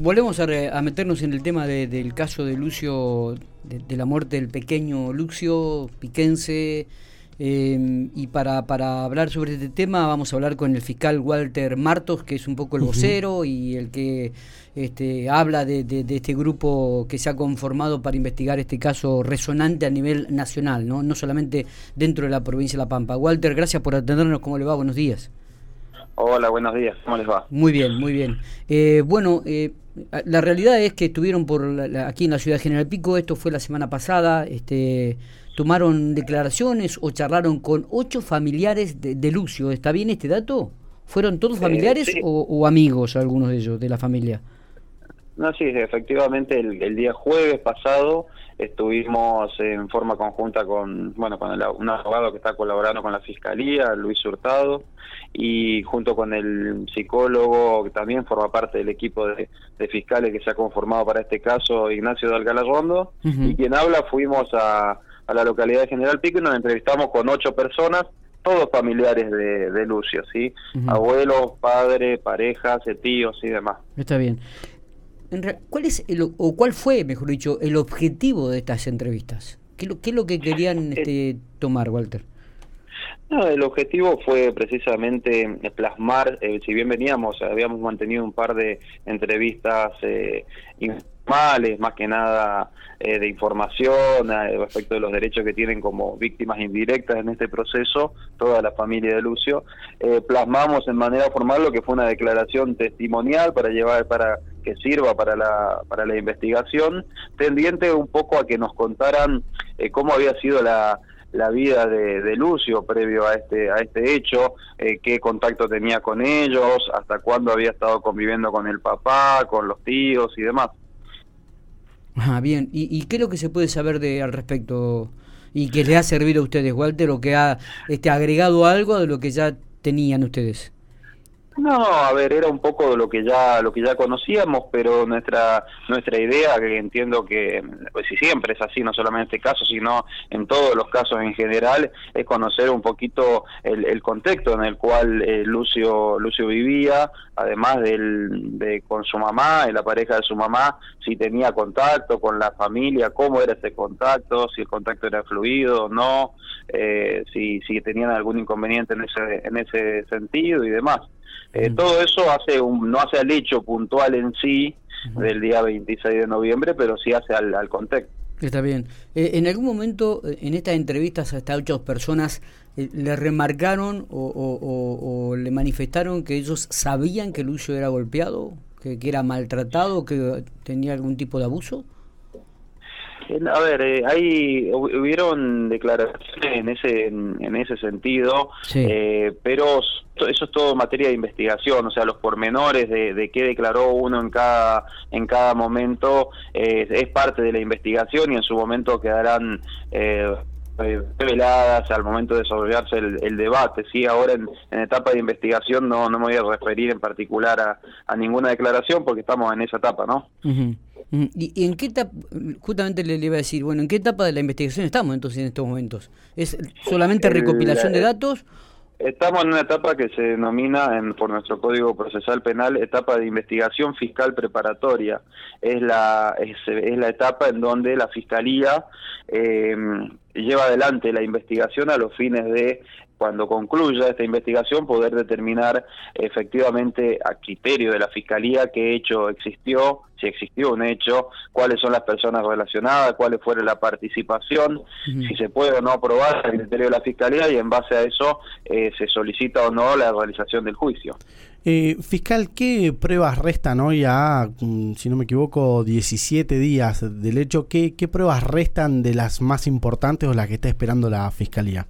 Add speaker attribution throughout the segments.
Speaker 1: volvemos a, meternos en el tema del caso de Lucio, de, la muerte del pequeño Lucio Piquense. Eh, y para, hablar sobre este tema vamos a hablar con el fiscal Walter Martos, que es un poco el vocero y el que este, habla de, este grupo que se ha conformado para investigar este caso resonante a nivel nacional, no, no solamente dentro de la provincia de La Pampa. Walter, gracias por atendernos. ¿Cómo le va? Buenos días.
Speaker 2: Hola, buenos días, ¿cómo les va?
Speaker 1: Muy bien, muy bien. Eh, bueno, eh, la realidad es que estuvieron por aquí en la ciudad de General Pico, esto fue la semana pasada, este, tomaron declaraciones o charlaron con ocho familiares de, Lucio. ¿Está bien este dato? ¿Fueron todos eh, familiares o, amigos algunos de ellos, de la familia?
Speaker 2: No, sí, efectivamente el día jueves pasado estuvimos en forma conjunta con bueno con un abogado que está colaborando con la fiscalía Luis Hurtado y junto con el psicólogo que también forma parte del equipo de, fiscales que se ha conformado para este caso Ignacio de Alcalá Rondo y quien habla fuimos a, la localidad de General Pico y nos entrevistamos con ocho personas todos familiares de, Lucio, ¿sí? Abuelos, padres, parejas, tíos y demás.
Speaker 1: Está bien. ¿Cuál es o cuál fue, mejor dicho, el objetivo de estas entrevistas? ¿Qué, es lo que querían eh, este, tomar, Walter?
Speaker 2: No, el objetivo fue precisamente plasmar, eh, si bien veníamos, habíamos mantenido un par de entrevistas eh, informales, más que nada eh, de información respecto de los derechos que tienen como víctimas indirectas en este proceso, toda la familia de Lucio, plasmamos en manera formal lo que fue una declaración testimonial para llevar, para que sirva para la, para la investigación, tendiente un poco a que nos contaran eh, cómo había sido la, la vida de, Lucio previo a este a este hecho, eh, qué contacto tenía con ellos, hasta cuándo había estado conviviendo con el papá, con los tíos y demás.
Speaker 1: Ah, bien. ¿Y, qué es lo que se puede saber de al respecto y que le ha servido a ustedes, Walter, o que ha este, agregado algo de lo que ya tenían ustedes?
Speaker 2: No, a ver, era un poco lo que ya lo que ya conocíamos, pero nuestra nuestra idea, que entiendo que pues si siempre es así, no solamente en este caso, sino en todos los casos en general, es conocer un poquito el, contexto en el cual eh, Lucio Lucio vivía, además del, de con su mamá, y la pareja de su mamá, si tenía contacto con la familia, cómo era ese contacto, si el contacto era fluido o no, eh, si si tenían algún inconveniente en ese en ese sentido y demás. Eh, todo eso hace un, no hace al hecho puntual en sí del día 26 de noviembre, pero sí hace al, contexto.
Speaker 1: Está bien. Eh, ¿En algún momento eh, en estas entrevistas a estas ocho personas le remarcaron o, le manifestaron que ellos sabían que Lucio era golpeado, que, que era maltratado, que tenía algún tipo de abuso?
Speaker 2: A ver, eh, hay hubieron declaraciones en ese en, ese sentido, eh, pero eso es todo materia de investigación, o sea, los pormenores de, de qué declaró uno en cada en cada momento eh, es parte de la investigación y en su momento quedarán eh, reveladas al momento de desarrollarse el, debate. Sí, ahora en, etapa de investigación no, no me voy a referir en particular a, a ninguna declaración porque estamos en esa etapa, ¿no?
Speaker 1: ¿Y, en qué etapa, justamente le, iba a decir, bueno, en qué etapa de la investigación estamos entonces en estos momentos? ¿Es solamente recopilación de datos?
Speaker 2: Estamos en una etapa que se denomina en, por nuestro Código Procesal Penal etapa de investigación fiscal preparatoria. Es la, es, es la etapa en donde la Fiscalía eh, lleva adelante la investigación a los fines de cuando concluya esta investigación poder determinar efectivamente a criterio de la Fiscalía qué hecho existió, si existió un hecho, cuáles son las personas relacionadas, cuáles fueron la participación, si se puede o no aprobar el criterio de la Fiscalía y en base a eso eh, se solicita o no la realización del juicio.
Speaker 3: Eh, fiscal, ¿qué pruebas restan hoy a, mm, si no me equivoco, 17 días del hecho? ¿Qué, qué pruebas restan de las más importantes o las que está esperando la Fiscalía?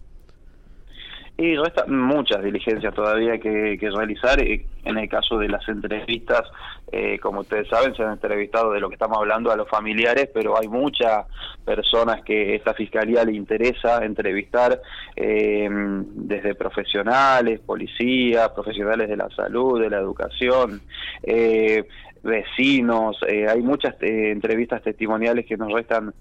Speaker 2: Y restan muchas diligencias todavía que, que realizar. Eh, en el caso de las entrevistas, eh, como ustedes saben, se han entrevistado de lo que estamos hablando a los familiares, pero hay muchas personas que esta fiscalía le interesa entrevistar, eh, desde profesionales, policías, profesionales de la salud, de la educación. vecinos, hay muchas entrevistas testimoniales que nos restan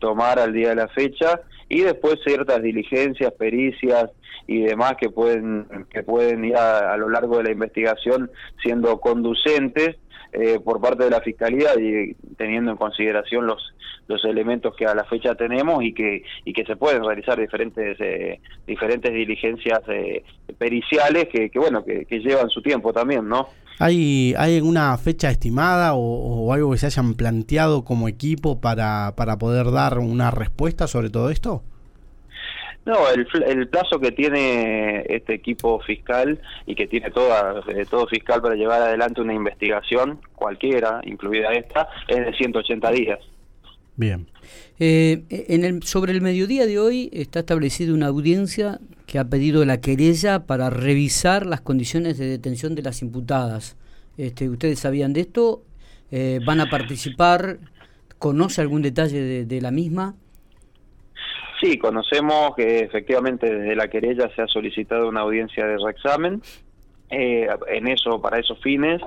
Speaker 2: tomar al día de la fecha y después ciertas diligencias, pericias y demás que pueden que pueden ir a, lo largo de la investigación siendo conducentes eh, por parte de la fiscalía y teniendo en consideración los los elementos que a la fecha tenemos y que y que se pueden realizar diferentes eh, diferentes diligencias eh, periciales que, que bueno que, que, llevan su tiempo también no
Speaker 3: hay hay alguna fecha estimada o, o, algo que se hayan planteado como equipo para para poder dar una respuesta sobre todo esto
Speaker 2: no, el, el plazo que tiene este equipo fiscal y que tiene toda, eh, todo fiscal para llevar adelante una investigación, cualquiera, incluida esta, es de 180 días.
Speaker 3: Bien.
Speaker 1: Eh, en el, sobre el mediodía de hoy está establecida una audiencia que ha pedido la querella para revisar las condiciones de detención de las imputadas. Este, ¿Ustedes sabían de esto? Eh, ¿Van a participar? ¿Conoce algún detalle de la misma?
Speaker 2: Sí, conocemos que efectivamente desde la querella se ha solicitado una audiencia de reexamen. Eh, en eso, para esos fines,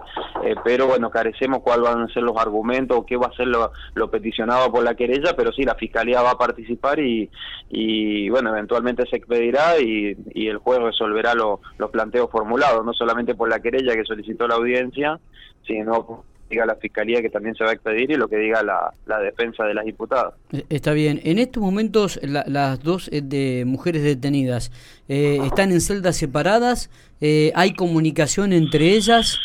Speaker 2: eh, pero bueno, carecemos cuáles van a ser los argumentos o qué va a ser lo, peticionado por la querella, pero sí, la Fiscalía va a participar y, y bueno, eventualmente se expedirá y, y el juez resolverá los planteos formulados, no solamente por la querella que solicitó la audiencia, sino diga la fiscalía que también se va a expedir y lo que diga la, defensa de las diputadas.
Speaker 1: Eh, está bien. En estos momentos las dos eh, de mujeres detenidas eh, están en celdas separadas. ¿Hay comunicación entre ellas?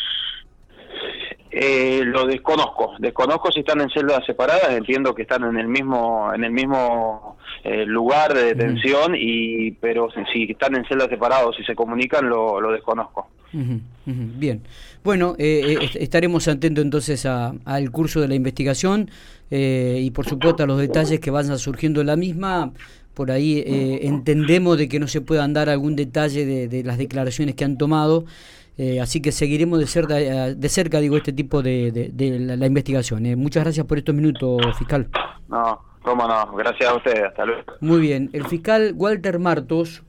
Speaker 2: lo desconozco. Desconozco si están en celdas separadas. Entiendo que están en el mismo en el mismo lugar de detención y pero si, están en celdas separadas si se comunican lo, lo desconozco.
Speaker 1: Bien. Bueno, eh, eh estaremos atentos entonces al curso de la investigación eh, y por supuesto a los detalles que vayan surgiendo en la misma. Por ahí eh, entendemos de que no se pueda dar algún detalle de, las declaraciones que han tomado. así que seguiremos de cerca, de cerca digo, este tipo de, la, investigación. muchas gracias por estos minutos, fiscal.
Speaker 2: No, cómo no. Gracias a ustedes. Hasta luego.
Speaker 1: Muy bien. El fiscal Walter Martos